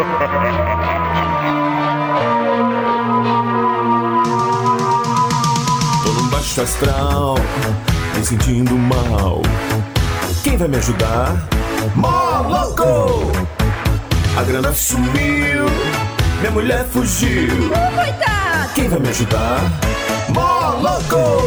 Tô num baixo astral, me sentindo mal. Quem vai me ajudar? Mó louco! A grana sumiu, minha mulher fugiu. Coitado! Quem vai me ajudar? Mó louco!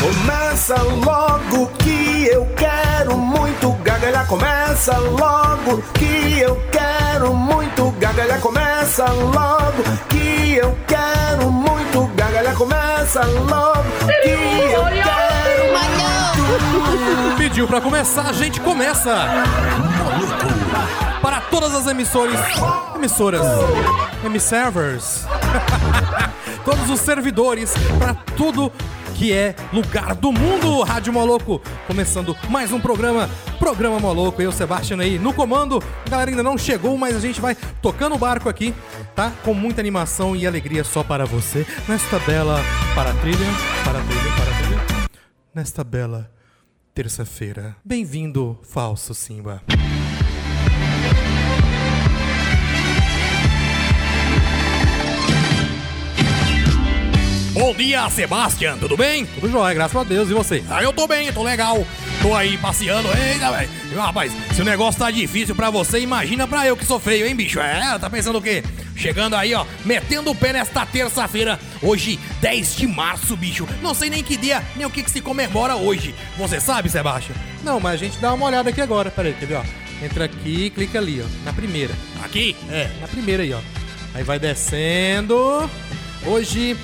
Começa logo que eu quero muito gagalhar. Começa logo que eu quero muito gagalhar. Começa logo que eu quero muito gagalhar. Começa logo que eu quero muito. Pediu pra começar, a gente começa! Para todas as emissoras, emissoras, emisservers, todos os servidores, para tudo que é lugar do mundo, Rádio Moloco, começando mais um programa, Programa Moloco, eu, Sebastião aí, no comando, a galera ainda não chegou, mas a gente vai tocando o barco aqui, tá? Com muita animação e alegria só para você, nesta bela, para trilha, para trilha, para trilha, nesta bela terça-feira. Bem-vindo, falso Simba. Bom dia, Sebastian, tudo bem? Tudo jóia, graças a Deus, e você? Ah, eu tô bem, tô legal. Tô aí passeando. Eita, velho. Rapaz, se o negócio tá difícil pra você, imagina pra eu que sou feio, hein, bicho? É, tá pensando o quê? Chegando aí, ó, metendo o pé nesta terça-feira, hoje, 10 de março, bicho. Não sei nem que dia, nem o que, que se comemora hoje. Você sabe, Sebastian? Não, mas a gente dá uma olhada aqui agora, peraí, quer ver, ó? Entra aqui e clica ali, ó, na primeira. Aqui? É, na primeira aí, ó. Aí vai descendo. Hoje,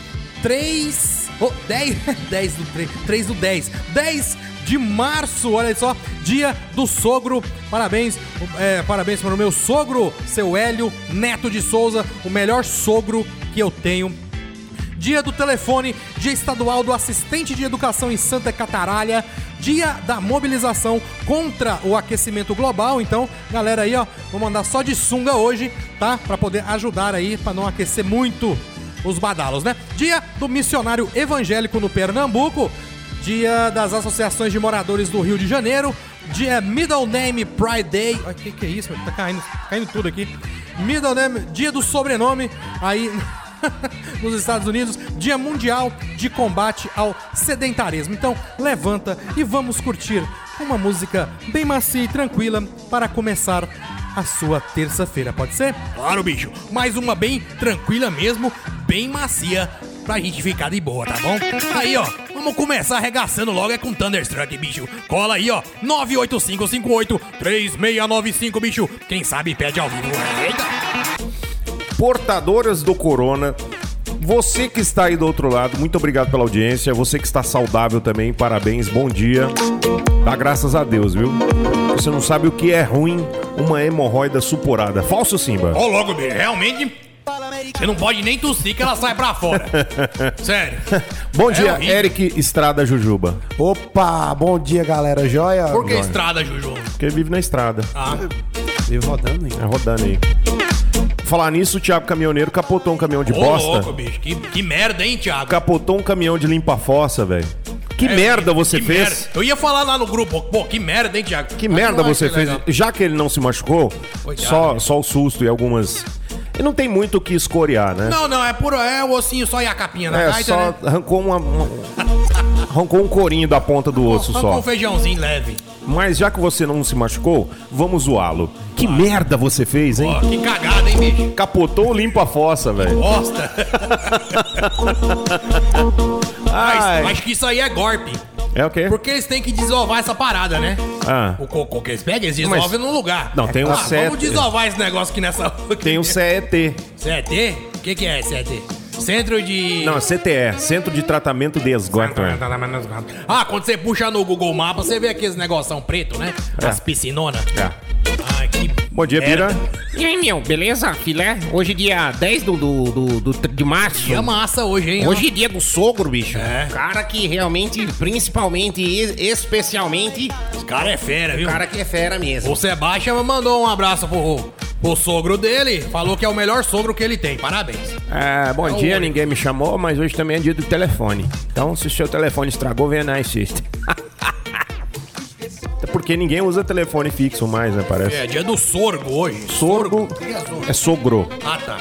3. Oh, 10. 10 do 3. 3 do 10. 10 de março, olha só. Dia do sogro. Parabéns. é, parabéns para o meu sogro, seu Hélio Neto de Souza. O melhor sogro que eu tenho. Dia do telefone, dia estadual do assistente de educação em Santa Cataralha, dia da mobilização contra o aquecimento global. Então, galera aí, ó, vou mandar só de sunga hoje, tá? Pra poder ajudar aí, pra não aquecer muito os badalos, né? Dia do missionário evangélico no Pernambuco, dia das associações de moradores do Rio de Janeiro, dia Middle Name Pride Day. O que, que é isso? Tá caindo, caindo tudo aqui. Middle Name, dia do sobrenome, aí nos Estados Unidos, Dia Mundial de Combate ao Sedentarismo. Então, levanta e vamos curtir uma música bem macia e tranquila para começar a sua terça-feira, pode ser? Claro, bicho. Mais uma bem tranquila mesmo, bem macia, pra gente ficar de boa, tá bom? Aí, ó, vamos começar arregaçando logo é com Thunderstruck, bicho. Cola aí, ó, 985583695, bicho. Quem sabe pede ao vivo. Eita! portadoras do corona. Você que está aí do outro lado, muito obrigado pela audiência. Você que está saudável também, parabéns, bom dia. Dá graças a Deus, viu? Você não sabe o que é ruim uma hemorroida suporada. Falso Simba. Ó, logo, bicho, realmente. Você não pode nem tossir que ela sai pra fora. Sério. Bom É dia, horrível. Eric Estrada Jujuba. Opa, bom dia galera, joia? Por que estrada, Juju? Porque vive na estrada. Ah, Vivo rodando, hein? É rodando aí. Falar nisso, o Thiago Caminhoneiro capotou um caminhão de ô bosta. louco, bicho. Que, que merda, hein, Thiago? Capotou um caminhão de limpa-fossa, velho. Que É, merda você que fez? merda. Eu ia falar lá no grupo, pô, que merda, hein, Thiago? Que Mas merda você fez? legal. Já que ele não se machucou, Coitado, só, né? só o susto e algumas. E não tem muito o que escorear, né? Não, não, é puro, é o ossinho só e a capinha na é, gaita, só né? arrancou uma, uma- Arrancou um corinho da ponta do osso Só com um feijãozinho leve. Mas já que você não se machucou, vamos zoá-lo. Que merda você fez, hein? Ó, que cagada, hein, bicho? Capotou o limpa-fossa, velho. Bosta. Ai. Mas acho que isso aí é golpe. É o quê? Porque eles têm que desovar essa parada, né? Ah. O cocô que eles pegam, eles desolvem no lugar. Não, tem um ah, CET. Vamos desovar esse negócio aqui nessa... Tem o CET. CET? O que, que é CET? Centro de... Não, CTE, Centro de Tratamento de Esgoto. Ah, quando você puxa no Google Maps, você vê aqueles negoção preto, né? As piscinonas. É. Ai, que Bom dia, Bira. E aí, meu, beleza? Filé? Hoje dia 10 do, do, do, do- de março. Dia massa hoje, hein? Hoje é dia do sogro, bicho. É. Cara que realmente, principalmente e especialmente, Esse cara é fera, o viu? cara que é fera mesmo. O Sebastião mandou um abraço pro, pro sogro dele. Falou que é o melhor sogro que ele tem. Parabéns. É, bom É o dia, ninguém me chamou, mas hoje também é dia do telefone. Então, se o seu telefone estragou, venha na assiste. Até porque ninguém usa telefone fixo mais, né? Parece. É dia do sorgo hoje. Sorgo O é sorgo? é sogro. Ah, tá.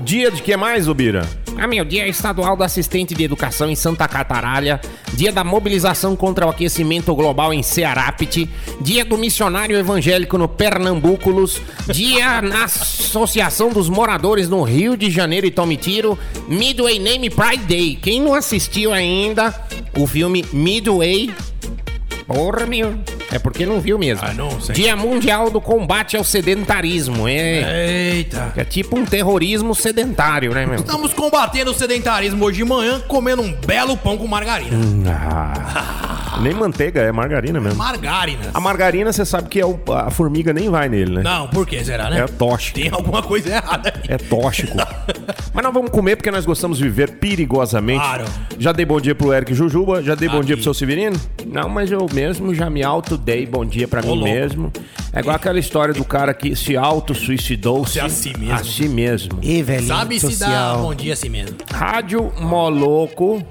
Dia de que mais, Ubira? Ah, meu, dia estadual do assistente de educação em Santa Cataralha, dia da mobilização contra o aquecimento global em Cearápite, dia do missionário evangélico no Pernambúculos, dia na Associação dos Moradores no Rio de Janeiro e Tomitiro, Midway Name Pride Day. Quem não assistiu ainda o filme Midway, porra, meu, é porque não viu mesmo. Ah, não sei. Dia Mundial do Combate ao Sedentarismo, é... Eita. É tipo um terrorismo sedentário, né, meu? Estamos combatendo o sedentarismo hoje de manhã, comendo um belo pão com margarina. Ah, nem manteiga, é margarina mesmo. Margarina. A margarina, você sabe que é o- a formiga nem vai nele, né? Não, por que será, né? É tóxico. Tem alguma coisa errada aí. É tóxico. Mas nós vamos comer porque nós gostamos de viver perigosamente. Claro. Já dei bom dia pro Eric Jujuba, já dei bom dia pro seu Severino. Não, mas eu mesmo já me auto-dei bom dia pra mim louco. mesmo. É igual aquela história do cara que se auto-suicidou-se Se a si mesmo. a si mesmo. Ih, velhinho. Sabe se dá social. bom dia assim mesmo. Rádio Moloco.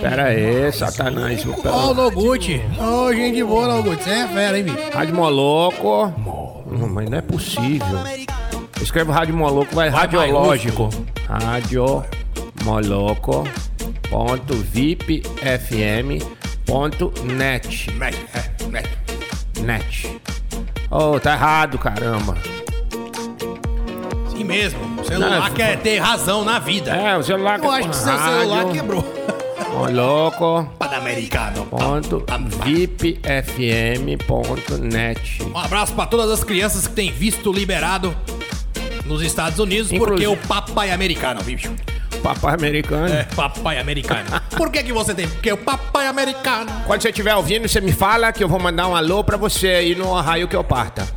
Pera aí, satanás. Ó, o Noguchi. Ô, gente boa, Noguchi. Você é fera, hein, bicho? Rádio Moloco. Não, mas não é possível. Escreve Rádio Moloco, vai, radiológico. Rádio Moloco. Ponto VIP FM. Ponto net. Net. Oh, tá errado, caramba. Sim mesmo. O celular Não, quer ter razão na vida. É, o celular Eu acho que seu celular quebrou. Moloco. Panamericano. Ponto VIP FM. Ponto net. Um abraço pra todas as crianças que têm visto liberado nos Estados Unidos, porque Inclusive- o papai americano, bicho. Papai americano. É, papai americano. Por que que você tem? Porque o papai americano. Quando você estiver ouvindo, você me fala que eu vou mandar um alô pra você aí no raio que eu parta.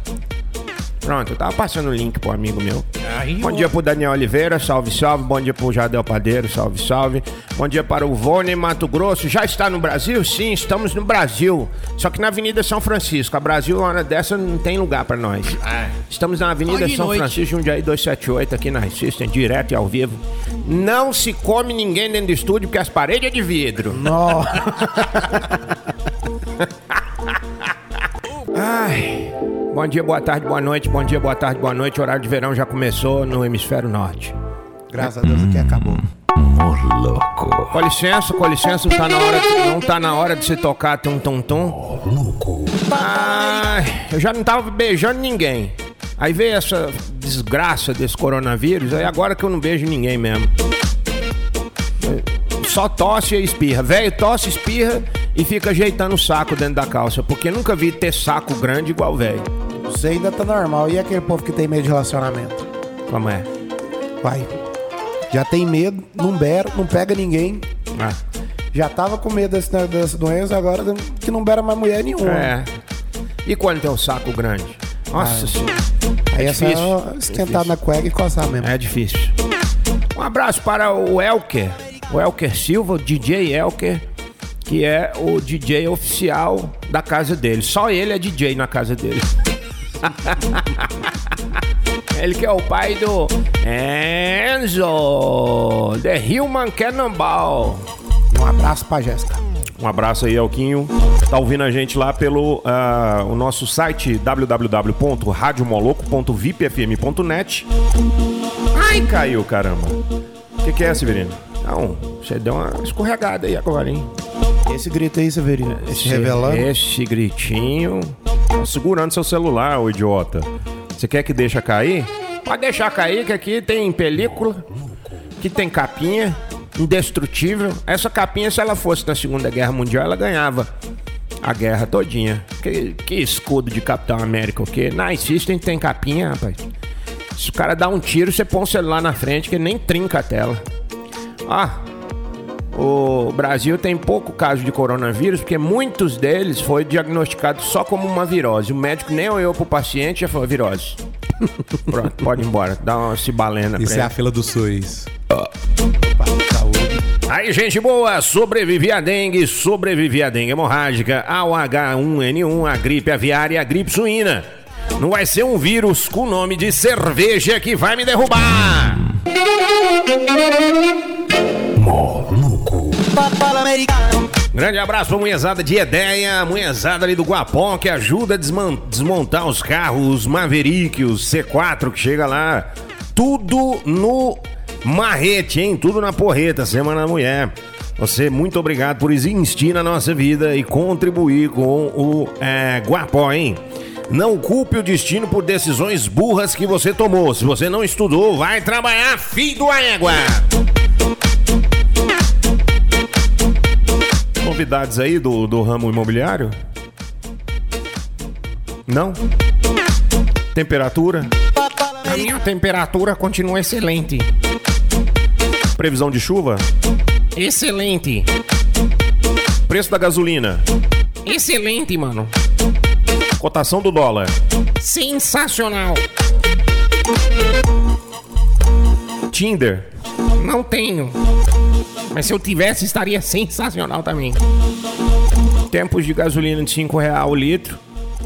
Pronto, eu tava passando o link pro amigo meu. Aí, Bom ó. dia pro Daniel Oliveira, salve, salve. Bom dia pro Jadel Padeiro, salve, salve. Bom dia para o Vone Mato Grosso. Já está no Brasil? Sim, estamos no Brasil. Só que na Avenida São Francisco. A Brasil, uma hora dessa, não tem lugar pra nós. É. Estamos na Avenida São noite. Francisco, Jundiaí 278, aqui na System, direto e ao vivo. Não se come ninguém dentro do estúdio, porque as paredes é de vidro. Nó. Ai. Bom dia, boa tarde, boa noite. Bom dia, boa tarde, boa noite. O horário de verão já começou no hemisfério norte. Graças a Deus aqui acabou. Com licença, com licença, não tá na hora, de- não tá na hora de se tocar tum tum tum. Ai, eu já não tava beijando ninguém. Aí veio essa desgraça desse coronavírus, aí agora que eu não beijo ninguém mesmo. Só tosse e espirra. Velho, tosse, espirra e fica ajeitando o saco dentro da calça. Porque nunca vi ter saco grande igual velho. Você ainda tá normal. E aquele povo que tem medo de relacionamento? Como é? Vai. Já tem medo, não beira, não pega ninguém. Ah. Já tava com medo desse, dessa doença, agora que não beira mais mulher nenhuma. É. E quando tem o saco grande? Nossa senhora. Aí é é só difícil, esquentar na cueca e coçar mesmo. É difícil. Um abraço para o Elker. O Elker Silva, o DJ Elker, que é o DJ oficial da casa dele. Só ele é DJ na casa dele. ele que é o pai do Enzo, The Human Cannonball. Um abraço pra Jéssica. Um abraço aí, Elquinho. Tá ouvindo a gente lá pelo ah, o nosso site www.radiomoloco.vipfm.net. Ai, caiu, caramba. O que, que é, Severino? Não, você deu uma escorregada aí agora, hein? Esse grito aí, Severino. Se revelando. Esse gritinho. Segurando seu celular, idiota. Você quer que deixa cair? Pode deixar cair, que aqui tem película, que tem capinha, indestrutível. Essa capinha, se ela fosse na Segunda Guerra Mundial, ela ganhava a guerra todinha. Que, que escudo de Capitão América, o quê? Na System tem capinha, rapaz. Se o cara dá um tiro, você põe o celular na frente, que nem trinca a tela. Ah, o Brasil tem pouco caso de coronavírus, porque muitos deles foi diagnosticado só como uma virose. O médico nem olhou pro paciente e já falou virose. Pronto, pode ir embora. Dá uma cibalena pra Isso é ele. a fila do SUS. Aí, gente boa, sobrevivi a dengue, sobrevivi a dengue hemorrágica, ao H1N1, a gripe aviária e a gripe suína. Não vai ser um vírus com o nome de cerveja que vai me derrubar. Americano. Grande abraço pra mulherzada de Ideia, mulherzada ali do Guapó, que ajuda a desmontar os carros Maverick, os C4 que chega lá. Tudo no marrete, hein? Tudo na porreta, Semana da Mulher. Você, muito obrigado por existir na nossa vida e contribuir com o é, Guapó, hein? Não culpe o destino por decisões burras que você tomou. Se você não estudou, vai trabalhar, filho do égua! Novidades aí do, do ramo imobiliário? Não? Temperatura? A minha temperatura continua excelente. Previsão de chuva? Excelente. Preço da gasolina? Excelente, mano. Cotação do dólar? Sensacional. Tinder? Não tenho. Mas se eu tivesse, estaria sensacional também. Tempos de gasolina de 5 real o litro.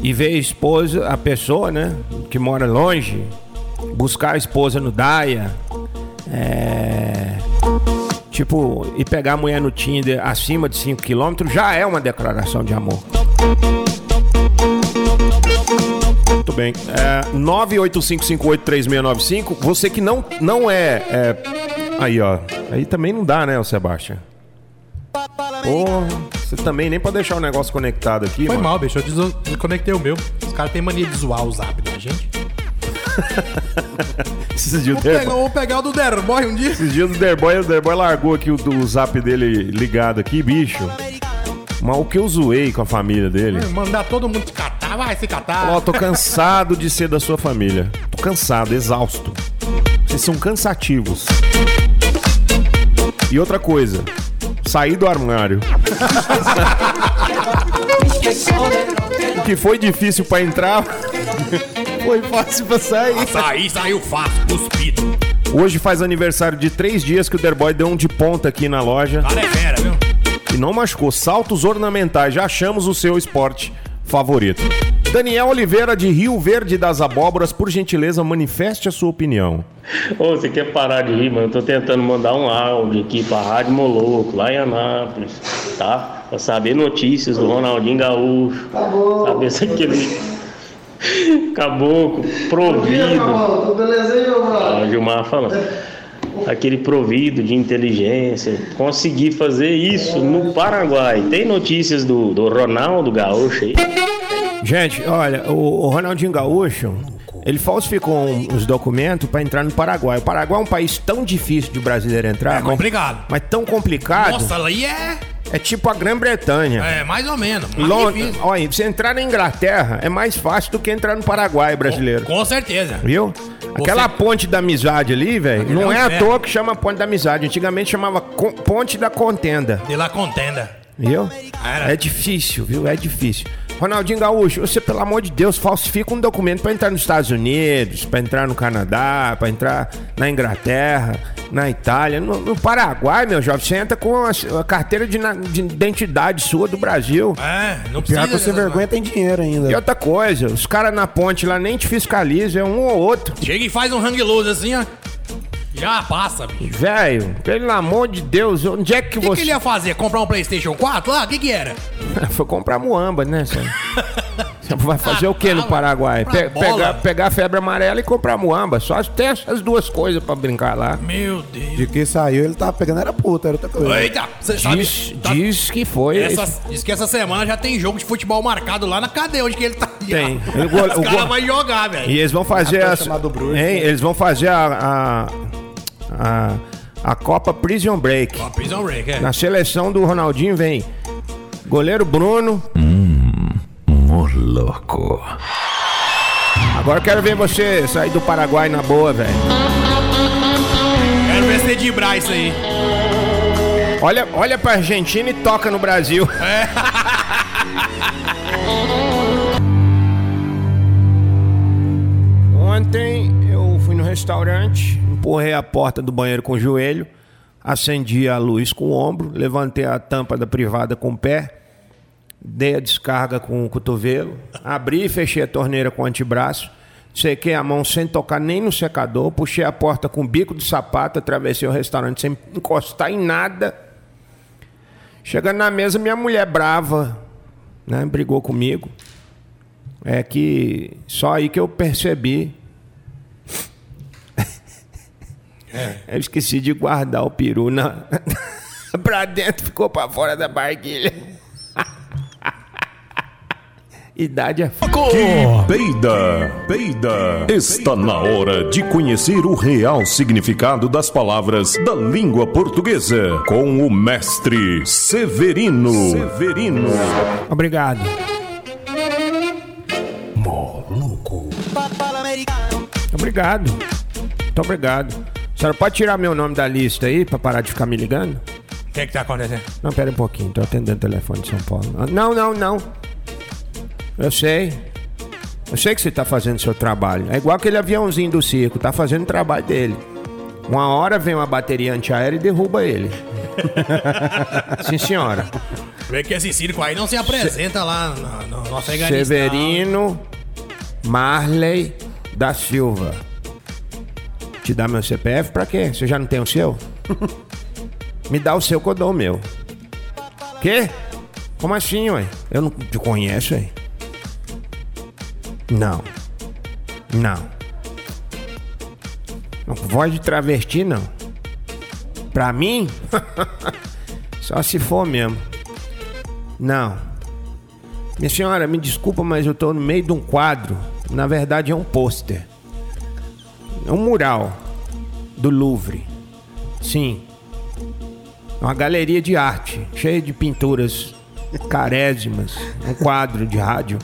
E ver a esposa, a pessoa, né? Que mora longe. Buscar a esposa no Daia. É. Tipo, e pegar a mulher no Tinder acima de 5 km já é uma declaração de amor. Muito bem. É, 985583695. Você que não, não é, é. Aí, ó. Aí também não dá, né, o Sebastião? Pô, você também nem pode deixar o negócio conectado aqui, Foi mano. mal, bicho. Eu des- desconectei o meu. Os caras têm mania de zoar o zap da gente. Esses dias, o Vou pegar, Derboy, vou pegar o do Derboy um dia. esses dias o Derboy, o Derboy largou aqui o, o zap dele ligado aqui, bicho. Mas o que eu zoei com a família dele. Mandar todo mundo se catar, vai se catar. Ó, tô cansado de ser da sua família. Tô cansado, exausto. Vocês são cansativos. E outra coisa, sair do armário. o que foi difícil pra entrar, foi fácil pra sair. Saí, saiu fácil, cuspido. Hoje faz aniversário de três dias que o Derboy deu um de ponta aqui na loja Cara é fera, viu? e não machucou. Saltos ornamentais, já achamos o seu esporte favorito. Daniel Oliveira de Rio Verde das Abóboras, por gentileza, manifeste a sua opinião. Ô, você quer parar de rir, mano? Eu tô tentando mandar um áudio aqui pra Rádio Moloco, lá em Anápolis, tá? Pra saber notícias do Ronaldinho Gaúcho. Saber se aquele caboclo provido. Tudo beleza aí, meu brother? Ah, o Gilmar falando. Aquele provido de inteligência, conseguir fazer isso no Paraguai. Tem notícias do, do Ronaldo Gaúcho aí? Gente, olha, o, o Ronaldinho Gaúcho, ele falsificou uns documentos pra entrar no Paraguai. O Paraguai é um país tão difícil de brasileiro entrar, É mas, complicado. mas tão complicado. Nossa, aí é. É tipo a Grã-Bretanha. É, mais ou menos. mais difícil. olha, você entrar na Inglaterra é mais fácil do que entrar no Paraguai brasileiro. Com certeza. Viu? Aquela ponte da amizade ali, velho, não é é à toa que chama ponte da amizade. Antigamente chamava ponte da contenda. De lá contenda. Viu? Era. É difícil, viu? É difícil. Ronaldinho Gaúcho, você, pelo amor de Deus, falsifica um documento pra entrar nos Estados Unidos, pra entrar no Canadá, pra entrar na Inglaterra, na Itália. No, no Paraguai, meu jovem, você entra com a, a carteira de, na- de identidade sua do Brasil. É, não precisa. Pior que você vergonha tem dinheiro ainda. E outra coisa, os caras na ponte lá nem te fiscalizam, é um ou outro. Chega e faz um hang loose assim, ó. Já passa, bicho. Velho, pelo amor de Deus, onde é que O que, você. que ele ia fazer? Comprar um PlayStation 4 lá? O que, que era? Foi comprar muamba, né? Você Você vai fazer o que no Paraguai? Pe- pegar, pegar a febre amarela e comprar muamba. Só tem essas duas coisas pra brincar lá. Meu Deus. De que saiu, ele tava pegando, era puta, era outra coisa. Eita, você sabe. Diz, tá- diz que foi. essa- diz que essa semana já tem jogo de futebol marcado lá na cadeia onde que ele tá. Tem. O Os o caras vão jogar, velho. E eles vão fazer as, Bruxo, hein? Eles vão fazer a, a, a, a Copa Prison Break. Ó, Prison Break, é. Na seleção do Ronaldinho vem goleiro Bruno. louco. Agora quero ver você sair do Paraguai na boa, velho. Quero ver você dibrar isso aí. Olha, olha pra Argentina e toca no Brasil. Ontem fui no restaurante, empurrei a porta do banheiro com o joelho, acendi a luz com o ombro, levantei a tampa da privada com o pé, dei a descarga com o cotovelo, abri e fechei a torneira com o antebraço, sequei a mão sem tocar nem no secador, puxei a porta com o bico de sapato, atravessei o restaurante sem encostar em nada. Chegando na mesa, minha mulher brava, né? Brigou comigo. É que só aí que eu percebi. Eu esqueci de guardar o peru na... pra dentro, ficou pra fora da barquilha. Idade é f... Peida, peida. Está na hora de conhecer o real significado das palavras da língua portuguesa com o mestre Severino. Severino. Obrigado. Obrigado. Muito obrigado. A senhora pode tirar meu nome da lista aí pra parar de ficar me ligando? O que que tá acontecendo? Não, pera um pouquinho, tô atendendo o telefone de São Paulo. Ah, Não, não, não. Eu sei. Eu sei que você tá fazendo seu trabalho. É igual aquele aviãozinho do circo, tá fazendo o trabalho dele. Uma hora vem uma bateria antiaérea e derruba ele. Sim, senhora. Vê que esse circo aí não se apresenta lá no, no, no Afeganistão. Severino Marley da Silva. Te dá meu CPF pra quê? Você já não tem o seu? Me dá o seu que eu dou o meu. Quê? Como assim, ué? Eu não te conheço, ué. Não. Não. Não, Voz de travesti, não. Pra mim? Só se for mesmo. Não. Minha senhora, me desculpa, mas eu tô no meio de um quadro. Na verdade, é um pôster. É um mural do Louvre. Sim. É uma galeria de arte, cheia de pinturas carésimas. Um quadro de rádio.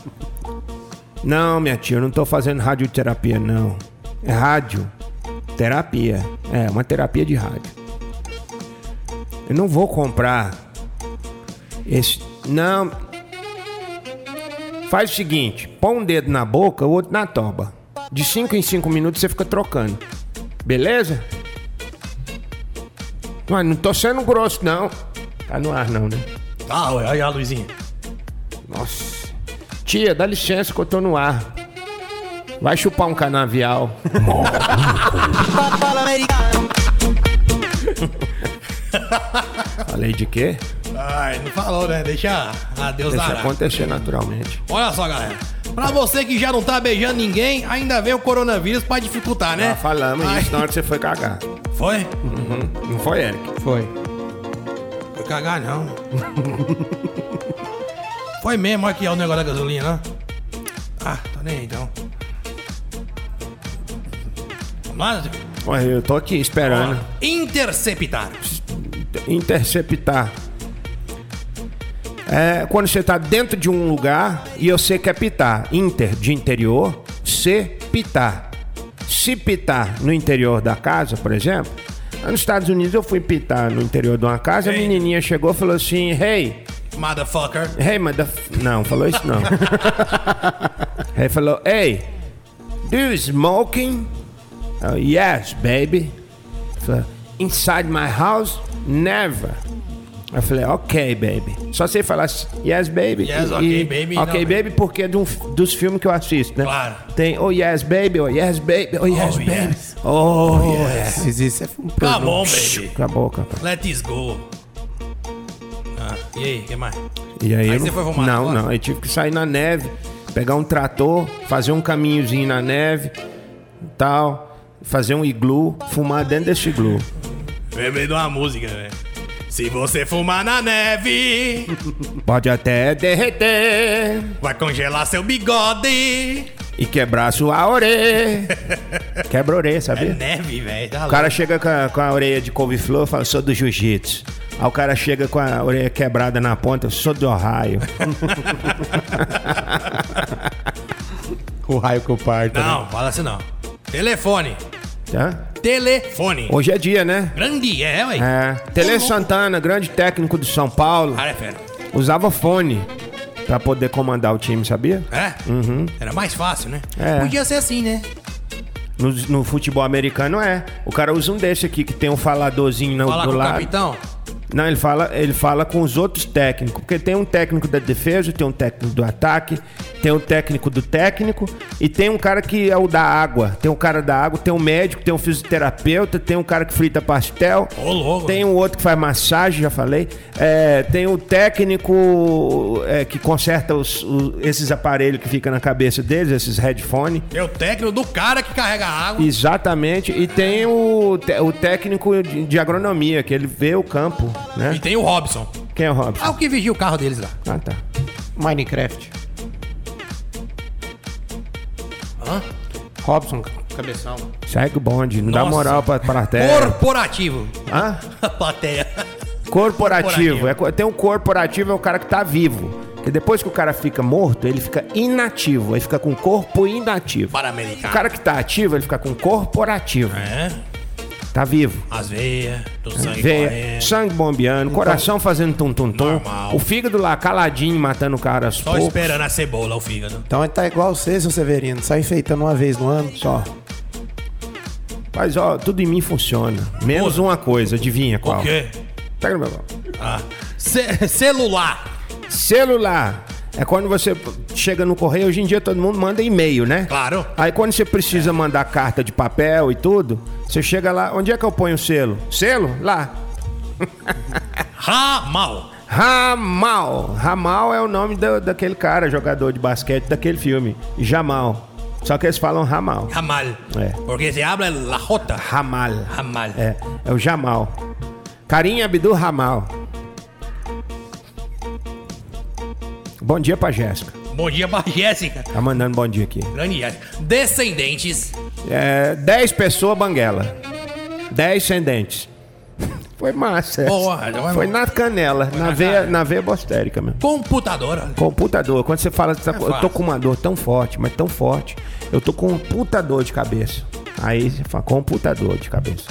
Não, minha tia, eu não tô fazendo radioterapia, não. É rádio. Terapia. É, uma terapia de rádio. Eu não vou comprar esse. Não. Faz o seguinte: põe um dedo na boca, o outro na toba. De 5 em 5 minutos você fica trocando. Beleza? Mas não tô sendo grosso, não. Tá no ar, não, né? Ah, ué, olha a luzinha. Nossa. Tia, dá licença que eu tô no ar. Vai chupar um canavial. Falei de quê? Ai, não falou, né? Deixa a Deus Deixa dará. acontecer naturalmente. Olha só, galera. Pra você que já não tá beijando ninguém, ainda vem o coronavírus pra dificultar, né? Já falamos Ai, isso na hora que você foi cagar. Foi? Não foi, Eric? Foi. Foi cagar, não. Foi mesmo, olha aqui ó, o negócio da gasolina, né? Ah, tô nem aí, então. Mas, Ué, eu tô aqui esperando. interceptar. Interceptar. É quando você tá dentro de um lugar e você quer pitar. Inter, de interior. Se pitar. Se pitar no interior da casa, por exemplo. Nos Estados Unidos eu fui pitar no interior de uma casa, a Ei. menininha chegou e falou assim: Hey, Motherfucker. Hey, mother... Não, falou isso não. Ele falou, hey, do you smoking? Oh, yes, baby. Inside my house? Never. Eu falei, ok, baby. Só sei falar yes, baby. Yes, ok, baby, Ok, não, baby, porque é de um- dos filmes que eu assisto, né? Claro. Tem, oh, yes, baby, oh, yes, baby, oh, yes, Oh, baby. yes. Oh, yes. Mas isso é um Come on, baby. Acabou, acabou. Let's go. Ah, e aí, o que mais? E aí, Aí eu você não, foi fumar Não, não. Eu tive que sair na neve, pegar um trator, fazer um caminhozinho na neve, tal, fazer um iglu, fumar dentro desse iglu. Lembrei de uma música, velho. Se você fumar na neve, Pode até derreter vai congelar seu bigode. e quebrar sua orelha. Quebra a orelha, É sabia? neve, velho. Tá O cara chega com a, com a orelha de couve-flor e fala, sou do jiu-jitsu. Aí o cara chega com a orelha quebrada na ponta, sou do raio. O raio que eu parto. né? Não, fala assim não. Telefone. Tá? Telefone. Hoje é dia, né? Grande é, ué. É. Tele Santana, grande técnico do São Paulo. Cara, é fera. usava fone pra poder comandar o time, sabia? É? Era mais fácil, né? É. Podia ser assim, né? No, no futebol americano é. O cara usa um desse aqui que tem um faladorzinho no, Falar do com o lado. capitão. Não, ele fala, ele fala com os outros técnicos, porque tem um técnico da defesa, tem um técnico do ataque, tem o técnico do técnico e tem um cara que é o da água. Tem um cara da água, tem um médico, tem um fisioterapeuta, tem um cara que frita pastel. Ô, louco. Tem um outro que faz massagem, já falei. É, tem o técnico é, que conserta os- o- esses aparelhos que ficam na cabeça deles, esses headphones. É o técnico do cara que carrega a água. Exatamente. E tem o, o técnico de, de agronomia, que ele vê o campo, E né? tem o Robson. Quem é o Robson? Ah, o que vigia o carro deles lá. Ah, tá. Minecraft. Hã? Robson, cabeção. Segue o bonde, não dá Nossa. moral pra, pra terra. Corporativo. Hã? A plateia. Corporativo. Corporativo. É tem um corporativo, é o cara que tá vivo. Porque depois que o cara fica morto, ele fica inativo. Aí fica com corpo inativo. Para O americano. cara que tá ativo, ele fica com corporativo. É, Tá vivo. as veias, do sangue Veia, correndo. sangue bombeando, coração fazendo tum-tum-tum. Normal. O fígado lá caladinho, matando o cara aos Só poucos. esperando a cebola, o fígado. Então ele tá igual você, seu Severino. Sai enfeitando uma vez no ano. Só. Mas, ó, tudo em mim funciona. Menos Pô. uma coisa, adivinha qual? O quê? Pega no meu. Ah. Ce- celular. Celular. É quando você chega no correio, hoje em dia todo mundo manda e-mail, né? Claro. Aí quando você precisa mandar carta de papel e tudo, você chega lá, onde é que eu ponho o selo? Selo? Lá. Ramal. Ramal. Ramal é o nome do- daquele cara, jogador de basquete daquele filme. Jamal. Só que eles falam Ramal. Ramal. É. Porque se habla la J. Ramal. Ramal. É, é o Jamal. Carinha Abdul Ramal. Bom dia pra Jéssica. Bom dia pra Jéssica. Tá mandando bom dia aqui. Grande Jéssica. Descendentes. É, 10 pessoas banguela. 10 ascendentes. Foi massa. Boa, foi na canela, na, veia, na veia bostérica mesmo. Computadora. Computador. Quando você fala, tá- eu tô com uma dor tão forte, mas tão forte, eu tô com um puta dor de cabeça. Aí você fala, computador de cabeça.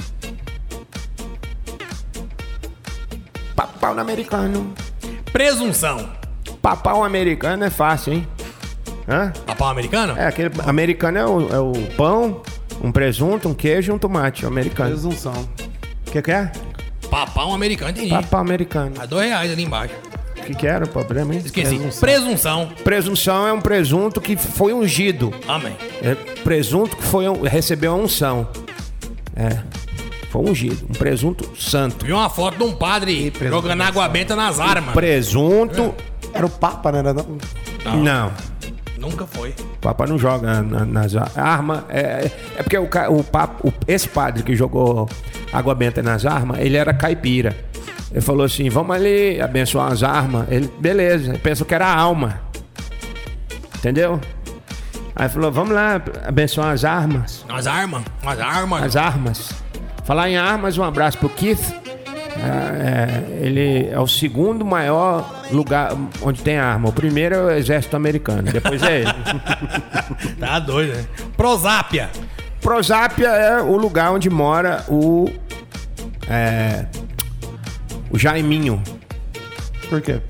Papau no americano. Presunção. Papau americano é fácil, hein? Hã? Papão americano? É, aquele americano é o, é o pão, um presunto, um queijo e um tomate. Americano. Presunção. O que, que é? Papão americano, entendi. Papau americano. A dois reais ali embaixo. O que, que era o problema, hein? Esqueci. Presunção. Presunção é um presunto que foi ungido. Amém. É presunto que foi, recebeu a unção. É. Foi ungido. Um presunto santo. Vi uma foto de um padre jogando água benta nas armas. Presunto. Era o Papa, né? Era- Não. Nunca foi. O Papa não joga na- nas ar- armas. É, é porque o, o, papa, o- esse padre que jogou água benta nas armas, ele era caipira. Ele falou assim: vamos ali abençoar as armas. Ele, beleza. Ele pensou que era a alma. Entendeu? Aí falou: vamos lá abençoar as armas. As armas. As armas. As armas. Falar em armas, um abraço pro Keith. É, é, ele é o segundo maior lugar onde tem arma. O primeiro é o exército americano, depois é ele. Tá doido, né? Prosápia. Prosápia é o lugar onde mora o. É, o Jaiminho. Por quê?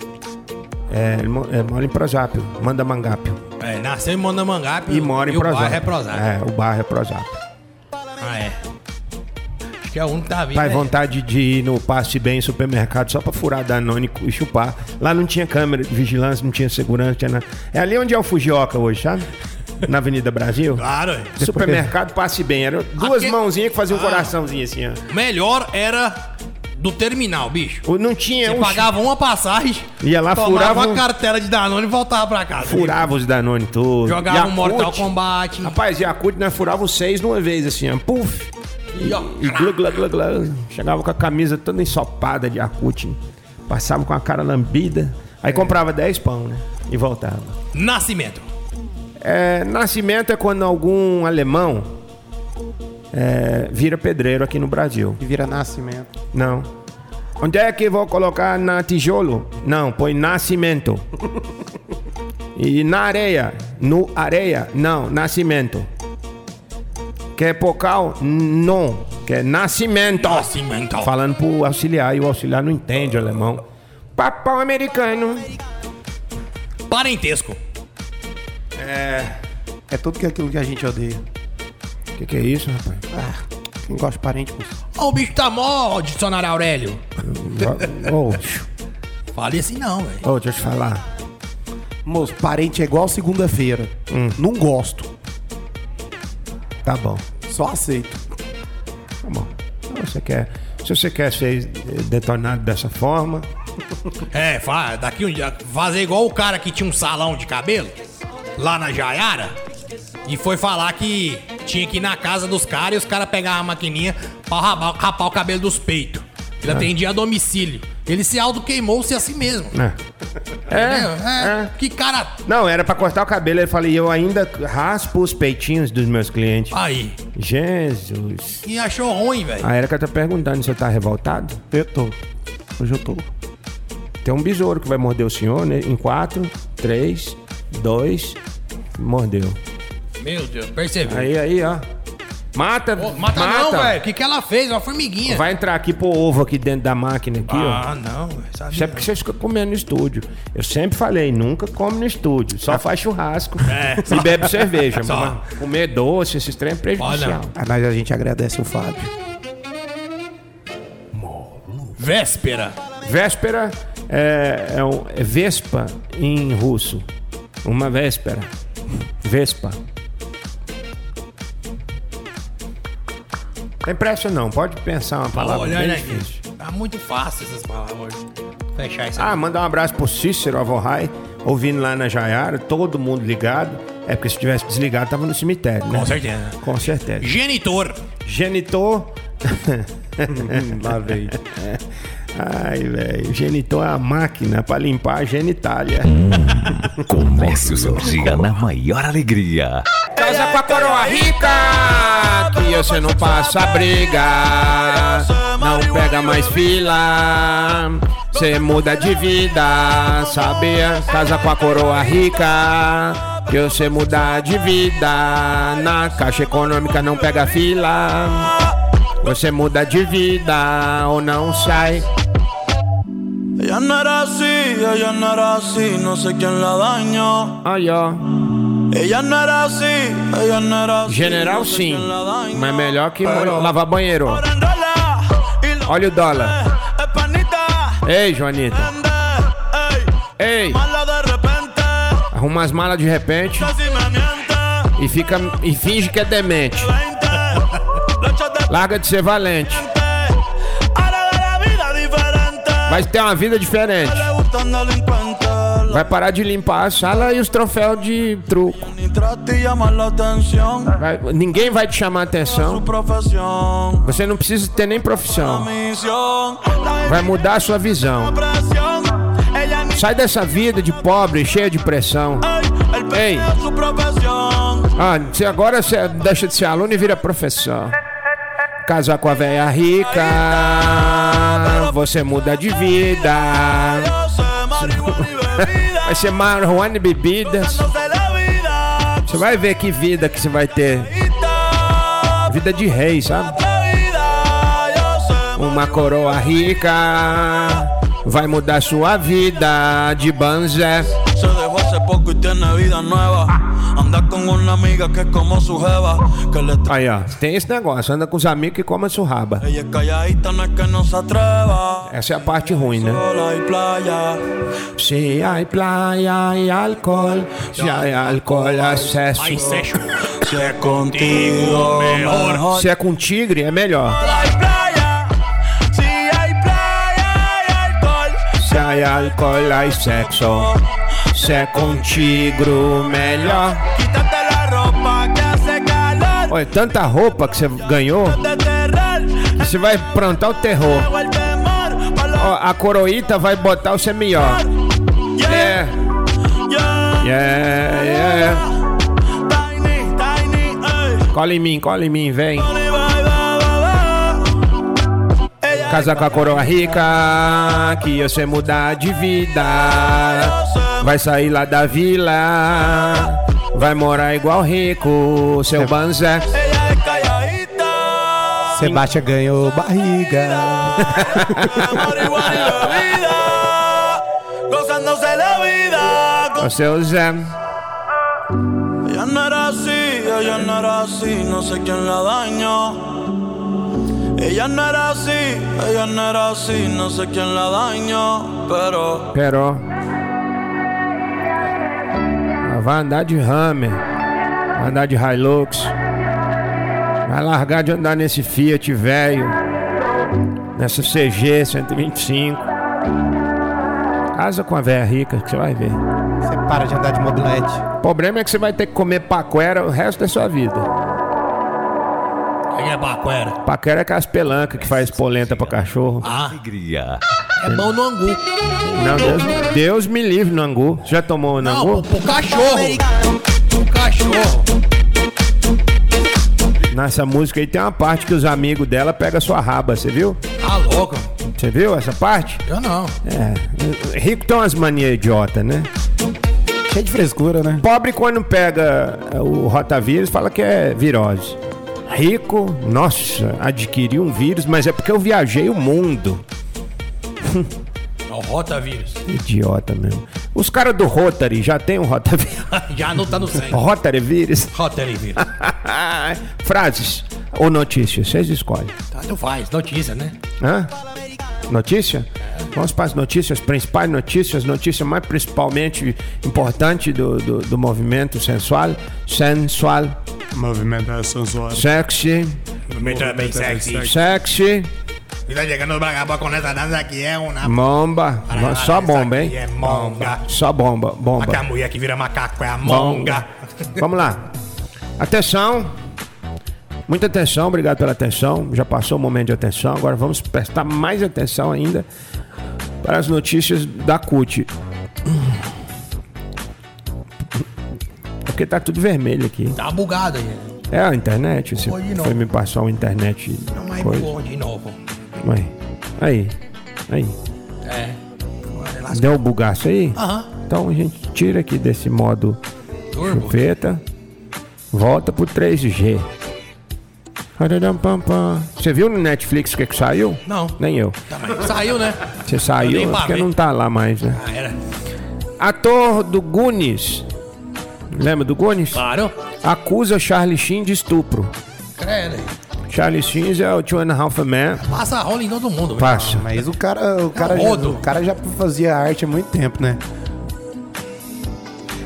É, ele é, mora em Prosápio, manda mangápio. É, nasceu em Mandamangape E mora em e o Prosápio. bairro é. É, o bairro é Prosápio. Ah, é. Que é o único que tá vindo. Pai, né? vontade de ir no passe bem supermercado só pra furar Danone e chupar. Lá não tinha câmera de vigilância, não tinha segurança, não tinha nada. É ali onde é o Fujioka hoje, sabe? Na Avenida Brasil. Claro, é. Supermercado passe bem. Eram duas Aqui- mãozinhas que faziam um Ah. coraçãozinho assim, ó. Melhor era do terminal, bicho. Não tinha Você um. pagava uma passagem, Ia lá, furava uma um- cartela de Danone e voltava pra casa. Furava os Danone todos. Jogava um Mortal Yakult. Kombat. Rapaz, Yakult nós furava os seis de uma vez, assim, ó. Puf! E, ó, E glu, glu, glu, glu. Chegava com a camisa toda ensopada de Yakult. Passava com a cara lambida. Aí comprava 10 pão, né? E voltava. Nascimento. É, nascimento é quando algum alemão é, vira pedreiro aqui no Brasil. Que vira nascimento. Não. Onde é que vou colocar na tijolo? Não, põe nascimento. E na areia? No areia? Não, nascimento. Quer pocal? Não. Quer nascimento. Nascimento. Falando pro auxiliar e o auxiliar não entende alemão. Papão americano. Parentesco. É tudo que aquilo que a gente odeia. O que, que é isso, rapaz? Ah, quem gosta de parente, moço. Ó, o bicho tá mó, dicionário Aurélio. Ô, Fale assim não, velho. ô, deixa eu te falar. Moço, parente é igual segunda-feira. Não gosto. Tá bom. Só aceito. Tá bom. Se você quer, se você quer ser eh, detonado dessa forma, É, daqui um dia, fazer igual o cara que tinha um salão de cabelo lá na Jaiara e foi falar que tinha que ir na casa dos caras e os caras pegavam a maquininha pra rapar, rapar o cabelo dos peitos. Ele atendia a domicílio. Ele se auto-queimou-se a si mesmo. né? Entendeu? É, É, Que cara. Não, era pra cortar o cabelo. Ele falou, e eu ainda raspo os peitinhos dos meus clientes. Aí. Jesus. E achou ruim, velho. A Erika tá perguntando, você tá revoltado? Eu tô. Hoje eu tô. Tem um besouro que vai morder o senhor, né? Em quatro, três, dois, mordeu. Meu Deus, percebeu. Aí, aí, ó. Mata, Ô, mata, não, velho. O que, que ela fez? Uma formiguinha. Vai entrar aqui pro ovo aqui dentro da máquina aqui, ó. Ah, não, velho. Sabe Isso é porque vocês ficam comendo no estúdio. Eu sempre falei, nunca come no estúdio. Só faz churrasco É. e bebe cerveja. Só. Mas comer doce, esses trem é prejudicial. Ah, Mas a gente agradece o Fábio. Véspera. Véspera é, é, um, é Vespa em russo. Uma véspera. Vespa. Tem pressa não, pode pensar uma palavra Olha, bem né, difícil. Tá muito fácil essas palavras hoje. Fechar isso Ah, mandar um abraço pro Cícero Avorrai, ouvindo lá na Jaiara, todo mundo ligado. É porque se tivesse desligado, tava no cemitério, né? Com certeza. Com certeza. Genitor. Genitor. Lá veio. Ai, velho. Genitor é a máquina pra limpar a genitália. Comece o seu dia na maior alegria. Casa com a coroa rica, que você não passa briga. Não pega mais fila, você muda de vida, sabia? Casa com a coroa rica, que você muda de vida. Na caixa econômica não pega fila, você muda de vida ou não sai. Ella no era así, ella no era así, no sé quién la dañó. Aí, ó. Ella no era ella no era así. General sim, mas melhor que lavar banheiro. Olha o dólar. Ei, Joanita. Ei, arruma as malas de repente e fica e finge que é demente. 20, lo echas de Larga de ser valente. Vai ter uma vida diferente. Vai parar de limpar a sala e os troféus de truco. Vai- ninguém vai te chamar atenção. Você não precisa ter nem profissão. Vai mudar a sua visão. Sai dessa vida de pobre, cheia de pressão. Profesión. Ah, se agora você deixa de ser aluno e vira professor. Casar com a velha rica, você muda de vida. Vai ser marihuana e bebidas. Você vai ver que vida que você vai ter. Vida de rei, sabe? Uma coroa rica vai mudar sua vida de banzé. Se dejó hace poco y tiene vida nueva. Anda con una amiga que es como su jeva. Que le tra- Aí, ó, tem esse negócio, anda com os amigos que comem surraba. Ella es calladita, no es que no se atreva. Essa é a parte ruim, né? Sola y playa. Se há praia e álcool, se há álcool, acesso. Sérgio. Si es contigo, mejor. Se é com tigre, é melhor. Hay playa. Si hay playa y alcohol. Se há álcool, há sexo. Se é com tigre, melhor. Olha, tanta roupa que você ganhou, você vai plantar o terror. Ó, a coroita vai botar o melhor. Yeah, yeah. yeah. Cola em mim, cola em mim, vem. Casar com a coroa rica, que você mudar de vida. Vai sair lá da vila, vai morar igual rico, seu banzé. Sebastião ganhou barriga. O seu Zé. Ella no era así, ella no era así, no sé quién la dañó. Ella no era así, ella no era así, no sé quién la dañó, pero Pero vai andar de Hammer, vai andar de Hilux, vai largar de andar nesse Fiat velho, nessa CG 125. Casa com a velha rica que você vai ver. Você para de andar de mobilete. O problema é que você vai ter que comer paquera o resto da sua vida. O que é bacuera? Paquera é aquelas pelancas que faz polenta pra cachorro. Ah, Alegria. é bom no angu. Não, Deus, Deus me livre no angu. Você já tomou no Não, angu? pro, pro cachorro. Pro cachorro. Nessa música aí tem uma parte que os amigos dela pegam sua raba, você viu? Tá louco? Você viu essa parte? Eu não. É. Rico tem umas manias idiota, né? Cheio de frescura, né? Pobre quando pega é, o rotavírus fala que é virose. Rico, nossa, adquiriu um vírus, mas é porque eu viajei o mundo. É o rotavírus. Idiota mesmo. Os caras do Rotary já tem um rotavírus. Já não tá no sangue. Rotary vírus. Rotavírus. Frases ou notícias, vocês escolhem. Tanto faz. Notícia, né? Hã? Notícia? Vamos para as notícias, principais notícias, notícia mais principalmente importante do, do, do movimento sensual, sensual, Movimento é sensual. sexy, Muito bem sexy. sexy, E tá chegando pra cá com essa dança aqui é uma... bomba, só bomba, hein? É monga. Só bomba, Aqui a bomba. mulher que vira macaco é a monga. Vamos lá. Atenção. Muita atenção, obrigado pela atenção. Já passou o momento de atenção, agora vamos prestar mais atenção ainda para as notícias da CUT. Porque tá tudo vermelho aqui. Tá bugado aí. É a internet? Você Foi me passar uma internet. Não, mas coisa. bugou de novo. Aí. Aí. Aí. É. Deu um bugaço aí? Aham. Então a gente tira aqui desse modo Turbo. chupeta, volta pro 3G. Pararam, pam, pam. Você viu no Netflix o que, que saiu? Não. Nem eu. Tá, saiu, né? Você saiu pra porque não tá lá mais, né? Ah, era. Ator do Goonies. Lembra do Goonies? Claro. Acusa Charlie Sheen de estupro. Credo. aí. Charlie Sheen é o Two and a Half Man. Passa a rola em todo mundo. Passa. Mas o cara, o cara, já, o cara já fazia arte há muito tempo, né?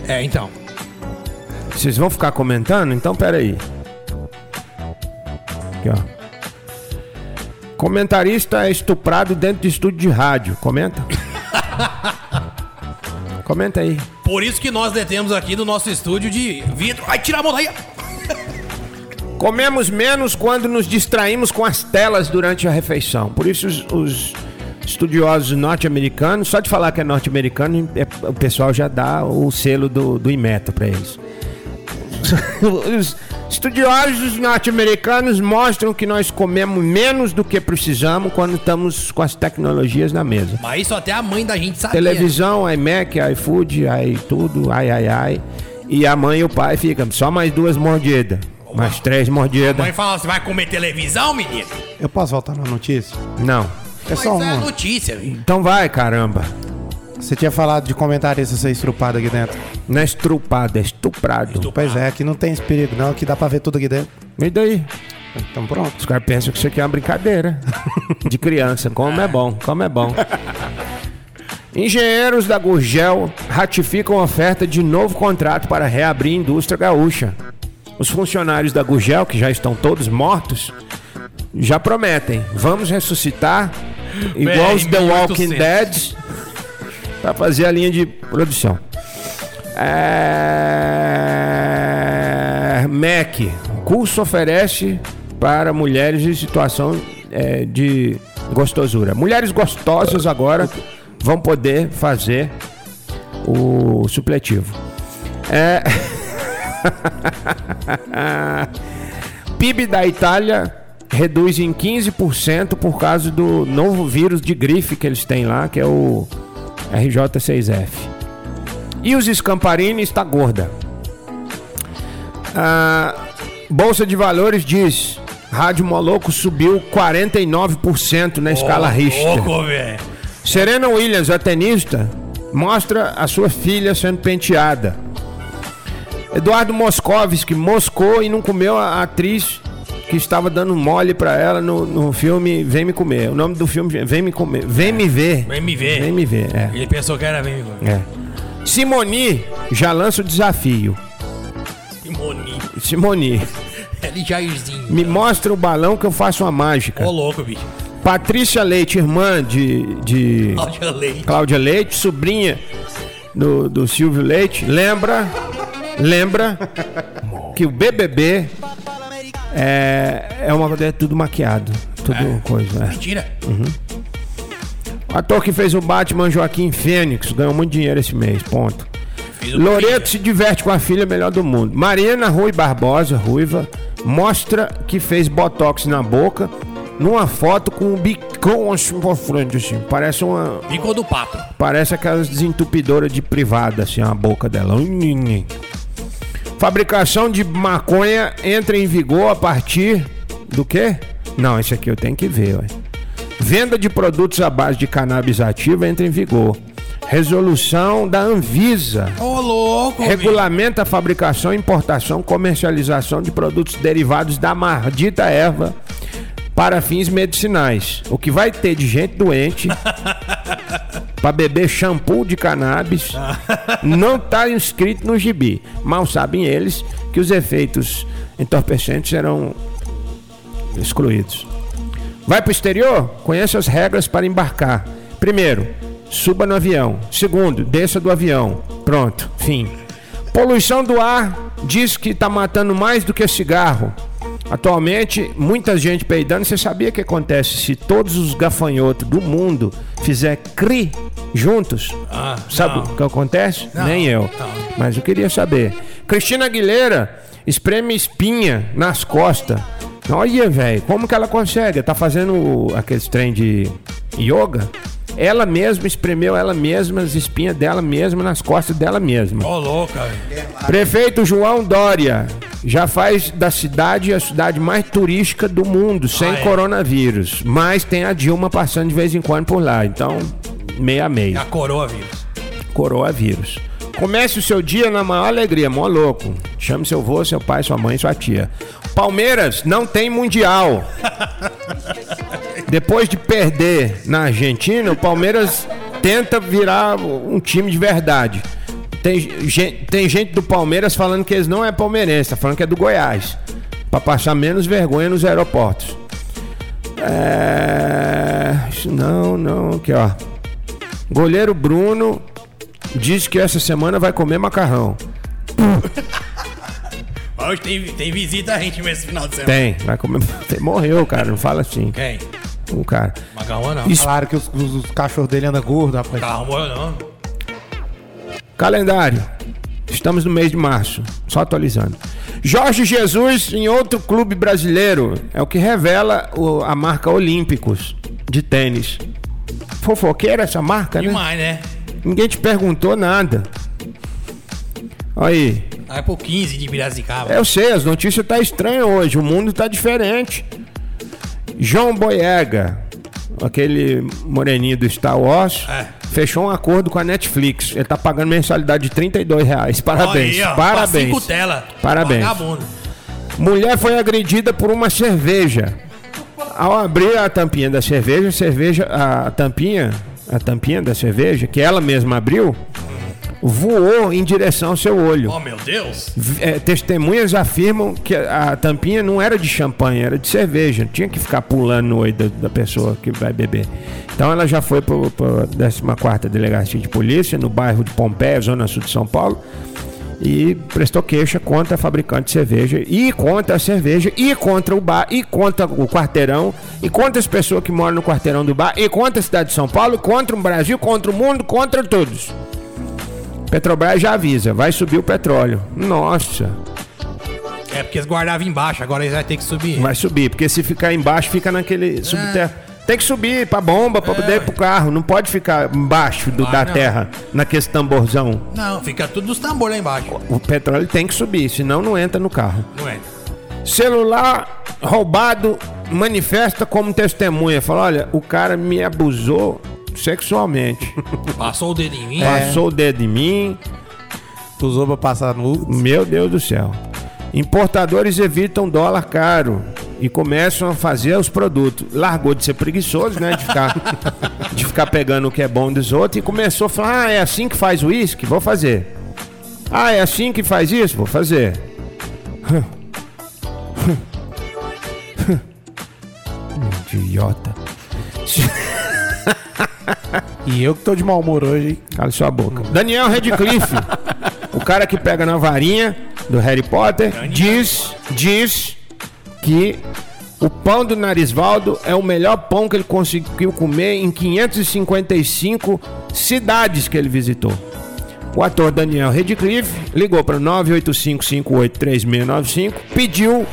É, então. Vocês vão ficar comentando? Então, pera aí. Aqui, ó. Comentarista é estuprado dentro de estúdio de rádio. Comenta. Comenta aí. Por isso que nós detemos aqui do nosso estúdio de vidro. Ai, tira a mão daí. Comemos menos quando nos distraímos com as telas durante a refeição. Por isso, os, os estudiosos norte-americanos, só de falar que é norte-americano, é- o pessoal já dá o selo do, do Imeto pra eles. Os estudiosos norte-americanos mostram que nós comemos menos do que precisamos quando estamos com as tecnologias na mesa. Mas isso até a mãe da gente sabia. Televisão, iMac, iFood, aí tudo, ai, ai, ai. E a mãe e o pai ficam só mais duas mordidas. Mais três A mordidas. mãe fala, você vai comer televisão, menino? Eu posso voltar na notícia? Não. É só Mas é uma. notícia. Então vai, caramba. Você tinha falado de comentarista ser estrupado aqui dentro. Não é estrupado, é estuprado. Pois é, aqui não tem esse perigo, não, que dá pra ver tudo aqui dentro. E daí? Então pronto. Os caras pensam que isso aqui é uma brincadeira. De criança. Como é bom, como é bom. Engenheiros da Gurgel ratificam oferta de novo contrato para reabrir a indústria gaúcha. Os funcionários da Gurgel, que já estão todos mortos, já prometem. Vamos ressuscitar, igual os The Walking 1800. Dead, para fazer a linha de produção. É... MEC. Curso oferece para mulheres em situação é, de gostosura. Mulheres gostosas agora vão poder fazer o supletivo. É... PIB da Itália reduz em 15% por causa do novo vírus de grife que eles têm lá, que é o RJ6F. E os Scamparini está gorda. A Bolsa de Valores diz: Rádio Moloco subiu 49% na escala Richter. Louco. Serena Williams, a tenista, mostra a sua filha sendo penteada. Eduardo Moscovski moscou e não comeu a atriz que estava dando mole pra ela no, no filme Vem Me Comer. O nome do filme é Vem Me Comer. Vem Me Ver. Vem me ver. Vem Me Ver, é. Ele pensou que era bem. É. Simoni já lança o desafio. Simoni. Simoni, Ele Jairzinho. me mostra o balão que eu faço uma mágica. Ô, louco, bicho. Patrícia Leite, irmã de, de Cláudia Leite. Cláudia Leite, sobrinha do, do Silvio Leite, lembra, lembra que o BBB é, é uma é tudo maquiado, tudo coisa. é. Mentira. O ator que fez o Batman, Joaquim Fênix, ganhou muito dinheiro esse mês, ponto. Loreto se diverte com a filha melhor do mundo. Mariana Rui Barbosa, ruiva, mostra que fez botox na boca numa foto com o bicão assim pra frente, assim. Parece uma. Ficou do pato. Parece aquelas desentupidoras de privada, assim, a boca dela. Fabricação de maconha entra em vigor a partir do quê? Não, esse aqui eu tenho que ver, ué. Venda de produtos à base de cannabis ativa entra em vigor. Resolução da Anvisa Ô, louco, regulamenta a fabricação, importação, comercialização de produtos derivados da maldita erva para fins medicinais. O que vai ter de gente doente para beber shampoo de cannabis não está inscrito no gibi. Mal sabem eles que os efeitos entorpecentes serão excluídos. Vai para o exterior? Conheça as regras para embarcar. Primeiro, suba no avião. Segundo, desça do avião. Pronto, fim. Poluição do ar diz que está matando mais do que cigarro. Atualmente, muita gente peidando. Você sabia o que acontece se todos os gafanhotos do mundo fizer cri juntos? Ah, Sabe não. o que acontece? Não, Nem eu. não. Mas eu queria saber. Cristina Aguilera espreme espinha nas costas. Olha, velho, como que ela consegue? Tá fazendo aqueles trem de yoga? Ela mesma espremeu ela mesma as espinhas dela mesma nas costas dela mesma. Ô, louco, velho. Prefeito João Dória já faz da cidade a cidade mais turística do mundo, sem Ah, é? coronavírus. Mas tem a Dilma passando de vez em quando por lá. Então, meia a meia. A coroa vírus. Coroa vírus. Comece o seu dia na maior alegria, mó louco. Chame seu avô, seu pai, sua mãe, sua tia. Palmeiras não tem mundial. Depois de perder na Argentina, o Palmeiras tenta virar um time de verdade. Tem gente, tem gente do Palmeiras falando que eles não é palmeirense, tá falando que é do Goiás. Pra passar menos vergonha nos aeroportos. É. Não, não, aqui ó. Goleiro Bruno diz que essa semana vai comer macarrão. Hoje tem, tem visita a gente nesse final de semana. Tem, vai comer. Morreu, cara, não fala assim. Quem? O cara. Macarrão não. Isso- Falaram que os, os- os cachorros dele andam gordos, rapaz. Carro morreu não. Calendário. Estamos no mês de março. Só atualizando. Jorge Jesus em outro clube brasileiro. É o que revela o- a marca Olímpicos de tênis. Fofoqueira essa marca, né? Demais, né? Ninguém te perguntou nada. Aí. Aí pro 15 de Piracicaba. Eu sei, as notícias tá estranhas hoje. O mundo tá diferente. João Boyega, aquele moreninho do Star Wars, É. fechou um acordo com a Netflix. Ele tá pagando mensalidade de 32 reais. Parabéns. Aí, ó, parabéns. Cinco tela. Parabéns. Vagabundo. Mulher foi agredida por uma cerveja. Ao abrir a tampinha da cerveja, a cerveja, a tampinha, a tampinha da cerveja, que ela mesma abriu, voou em direção ao seu olho. Oh, meu Deus. É, testemunhas afirmam que a, a tampinha não era de champanhe, era de cerveja. Tinha que ficar pulando no olho da, da pessoa que vai beber. Então ela já foi para a 14 Delegacia de Polícia, no bairro de Pompeia, zona sul de São Paulo, e prestou queixa contra a fabricante de cerveja, e contra a cerveja, e contra o bar, e contra o quarteirão, e contra as pessoas que moram no quarteirão do bar, e contra a cidade de São Paulo, contra o Brasil, contra o mundo, contra todos. Petrobras já avisa, vai subir o petróleo. Nossa, É porque eles guardavam embaixo, agora eles vão ter que subir. vai subir, porque se ficar embaixo, fica naquele subterrâneo. Tem que subir pra bomba, pra poder ir pro carro. Não pode ficar embaixo do, Vai da não. terra, naquele tamborzão. Não, fica tudo dos tambores lá embaixo. O petróleo tem que subir, senão não entra no carro. Não é? Celular roubado manifesta como testemunha. Fala, olha, o cara me abusou sexualmente. Passou o dedo em mim. Passou o dedo em mim. Usou pra passar no. Meu Deus do céu. Importadores evitam dólar caro e começam a fazer os produtos. Largou de ser preguiçoso, né? De ficar, de ficar pegando o que é bom dos outros e começou a falar: ah, é assim que faz o uísque? Vou fazer. Ah, é assim que faz isso? Vou fazer. Idiota. E eu que tô de mau humor hoje, hein? Cala sua boca. Daniel Radcliffe, o cara que pega na varinha do Harry Potter, diz, diz que o pão do Narisvaldo é o melhor pão que ele conseguiu comer em 555 cidades que ele visitou. O ator Daniel Radcliffe ligou para 985583695, pediu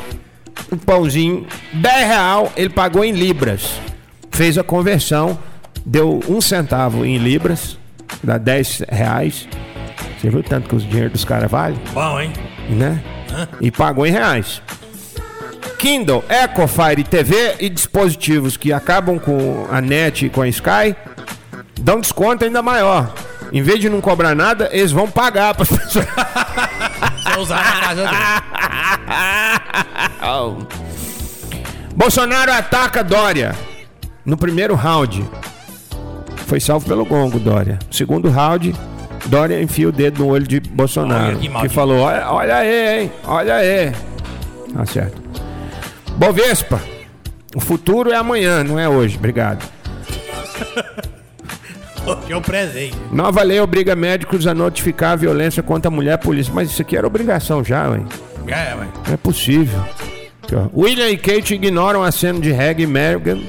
um pãozinho 10 real, ele pagou em libras. Fez a conversão, deu um centavo em libras, dá 10 reais. Você viu tanto que o dinheiro dos caras vale? Bom, hein? né? E pagou em reais. Kindle, Echo, Fire TV e dispositivos que acabam com a net e com a Sky dão desconto ainda maior. Em vez de não cobrar nada, eles vão pagar para pessoas. Só usar na casa dele. Bolsonaro ataca Dória no primeiro round. Foi salvo pelo gongo, Dória. Segundo round, Dória enfia o dedo no olho de Bolsonaro. Olha que que, falou: olha, olha aí, hein? Olha aí. Tá certo. Bovespa. O futuro é amanhã, não é hoje. Obrigado. Hoje é um presente. Nova lei obriga médicos a notificar a violência contra a mulher à polícia. Mas isso aqui era obrigação já, ué. É, ué. Não é possível. Aqui. William e Kate ignoram a cena de Reg e Meghan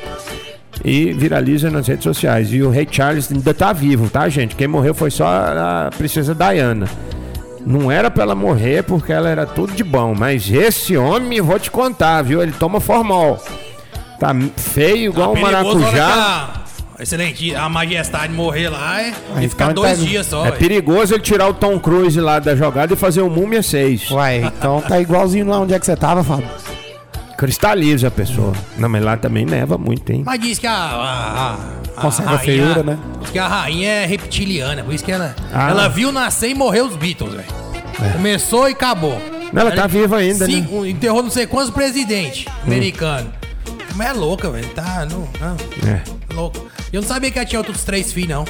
e viraliza nas redes sociais. E o Rei Charles ainda tá vivo, tá, gente? Quem morreu foi só a princesa Diana. Não era pra ela morrer porque ela era tudo de bom, mas esse homem, vou te contar, viu? Ele toma formol. Tá feio igual um Perigoso na hora que maracujá. a- Excelente. A majestade morrer lá é, Aí e ficar então dois tá- dias só. É ué. perigoso ele tirar o Tom Cruise lá da jogada e fazer o Múmia 6. Uai, então tá igualzinho lá onde é que você tava, Fábio. Cristaliza a pessoa. Não, mas lá também neva muito, hein? Mas diz que a, a, a Conserva a feiura, né? Diz que a rainha é reptiliana, por isso que ela. Ah. Ela viu nascer e morreu os Beatles, velho. Começou e acabou. Não, ela tá viva ainda, né? Enterrou não sei quantos presidentes americanos. Mas é louca, velho. Tá. Não, não. É. Louca. Eu não sabia que ela tinha outros três filhos, não.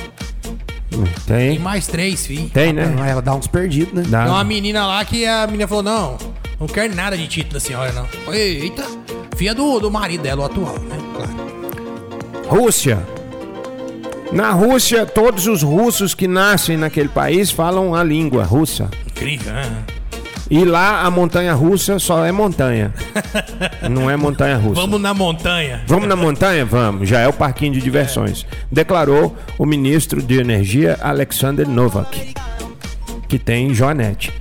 Tem. Tem mais três filhos. Tem, né? Ah, Ela dá uns perdidos, né? Dá. Tem uma menina lá que a menina falou: não, não quero nada de título da senhora, não. Eita, filha do, do marido dela, o atual, né? Claro. Rússia. Na Rússia, todos os russos que nascem naquele país falam a língua russa. Incrível, né? E lá a montanha russa só é montanha. Não é montanha russa. Vamos na montanha. Vamos na montanha? Vamos. Já é o parquinho de diversões. Declarou o ministro de Energia Alexander Novak, que tem Joanete.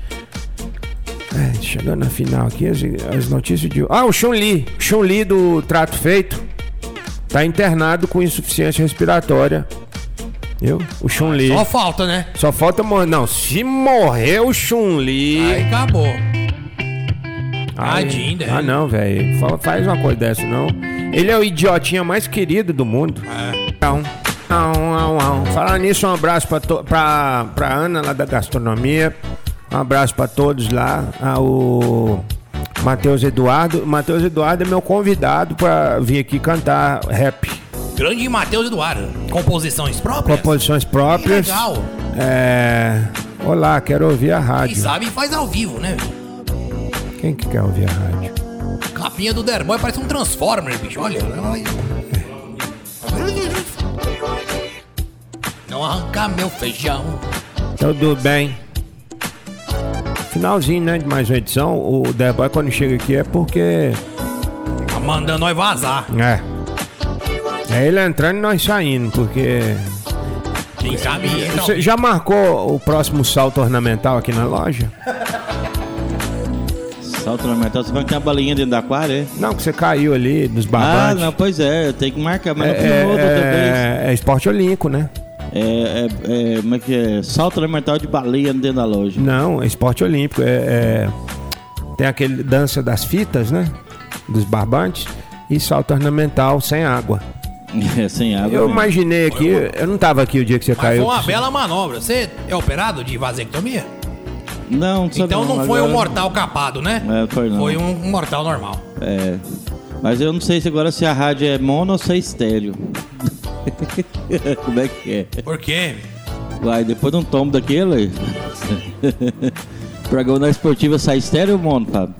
É, chegando na final aqui, as, as notícias de. Ah, o Chun-Li. Chun-Li do Trato Feito. Tá internado com insuficiência respiratória. Viu? O Chun-Li. Só falta, né? Só falta morrer. Não, se morrer o Chun-Li. Aí acabou. Tadinho, né? Ah, não, velho. Fa- Faz uma coisa dessa, não. Ele é o idiotinha mais querido do mundo. É. Não. Não, não, não. Falar nisso, um abraço pra, to- pra, pra Ana lá da gastronomia. Um abraço pra todos lá. Ah, o Matheus Eduardo. Matheus Eduardo é meu convidado pra vir aqui cantar rap. Grande Matheus Eduardo. Composições próprias? Composições próprias. Legal. É. Olá, quero ouvir a Quem rádio. sabe faz ao vivo, né? Quem que quer ouvir a rádio? Capinha do Derboy parece um Transformer, bicho. Olha. Não arrancar meu feijão. Tudo bem. Finalzinho, né, de mais uma edição. O The Boy quando chega aqui é porque. Tá mandando nós vazar. É. É ele entrando e nós saindo, porque. Quem sabe Você já marcou o próximo salto ornamental aqui na loja? Salto ornamental, você vai ter uma balinha dentro da aquário, é? Não, que você caiu ali dos Ah, barbantes. não, pois é, eu tenho que marcar, mas é, não tem outra também. é, é esporte olímpico, né? É, é, é, como é que é? Salto ornamental de baleia dentro da loja. Não, é esporte olímpico. É, é- Tem aquele dança das fitas, né? Dos barbantes. E salto ornamental sem água. É, sem água. Eu mesmo. imaginei aqui, eu não tava aqui o dia que você Mas foi caiu. uma bela manobra. Você é operado de vasectomia? Não, não Então não foi agora- um mortal capado, né? É, foi não. Foi um um mortal normal. É. Mas eu não sei se agora se a rádio é mono ou se é estéreo. Como é que é? Por quê? Vai, depois de um tombo daquele. Programa na esportiva sai estéreo, mano, Fábio.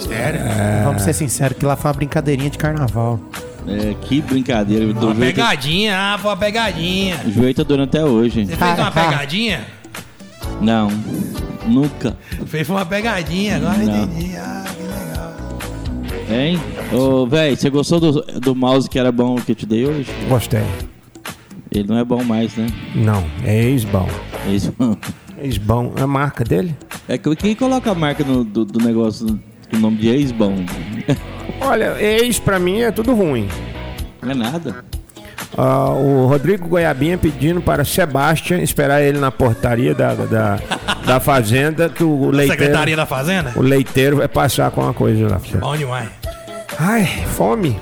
Sério? Vamos ser sinceros, que lá foi uma brincadeirinha de carnaval. É, que brincadeira. Do Uma tá- pegadinha, ah, foi uma pegadinha. o joelho tá doendo até hoje. Você fez uma pegadinha? Não, nunca. Fez uma pegadinha, agora Não. entendi. Ah. Hein? Ô, velho, você gostou do, do mouse que era bom que eu te dei hoje? Gostei. Ele não é bom mais, né? Não, é ex-bom. É isso. Ex-bom, é a marca dele? É que quem coloca a marca no- do, do negócio com o nome de ex-bom? Olha, ex pra mim é tudo ruim. Não é nada. Ah, o Rodrigo Goiabinha pedindo para Sebastian esperar ele na portaria da, da, da fazenda que o leiteiro, Secretaria da Fazenda? o leiteiro vai passar com uma coisa lá. pra você. Bom demais. Ai, fome.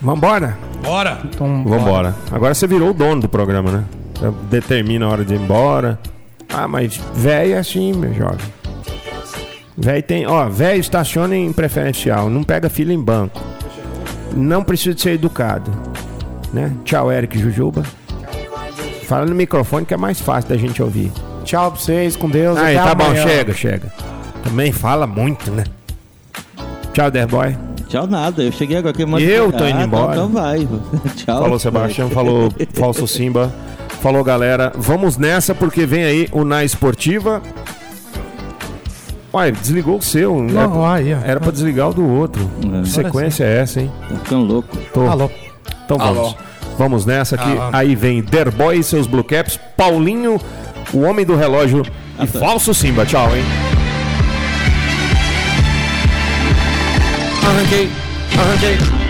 Vambora? Bora. Então, Vambora. Agora você virou o dono do programa, né? Você determina a hora de ir embora. Ah, mas velho é assim, meu jovem. Velho tem. Ó, velho estaciona em preferencial. Não pega fila em banco. Não precisa de ser educado. Né? Tchau, Eric Jujuba. Fala no microfone que é mais fácil da gente ouvir. Tchau pra vocês, com Deus. Aí, até tá bom, amanhã. chega, chega. Também fala muito, né? Tchau, Derboy. Tchau, nada. Eu cheguei agora que manda- Eu tô indo Ah, embora. Então, então vai. Tchau. Falou Sebastião, falou Falso Simba. Falou galera, vamos nessa porque vem aí o Na Esportiva. Uai, desligou o seu. era, Não, aí, ó. era pra desligar o do outro. É. Que sequência é essa, hein? Tá ficando louco. Tô. Alô. Então vamos. Vamos nessa aqui. Alô. Aí vem Derboy e seus Blue Caps, Paulinho, o homem do relógio e Falso Simba. Tchau, hein? Hurricane, hurricane.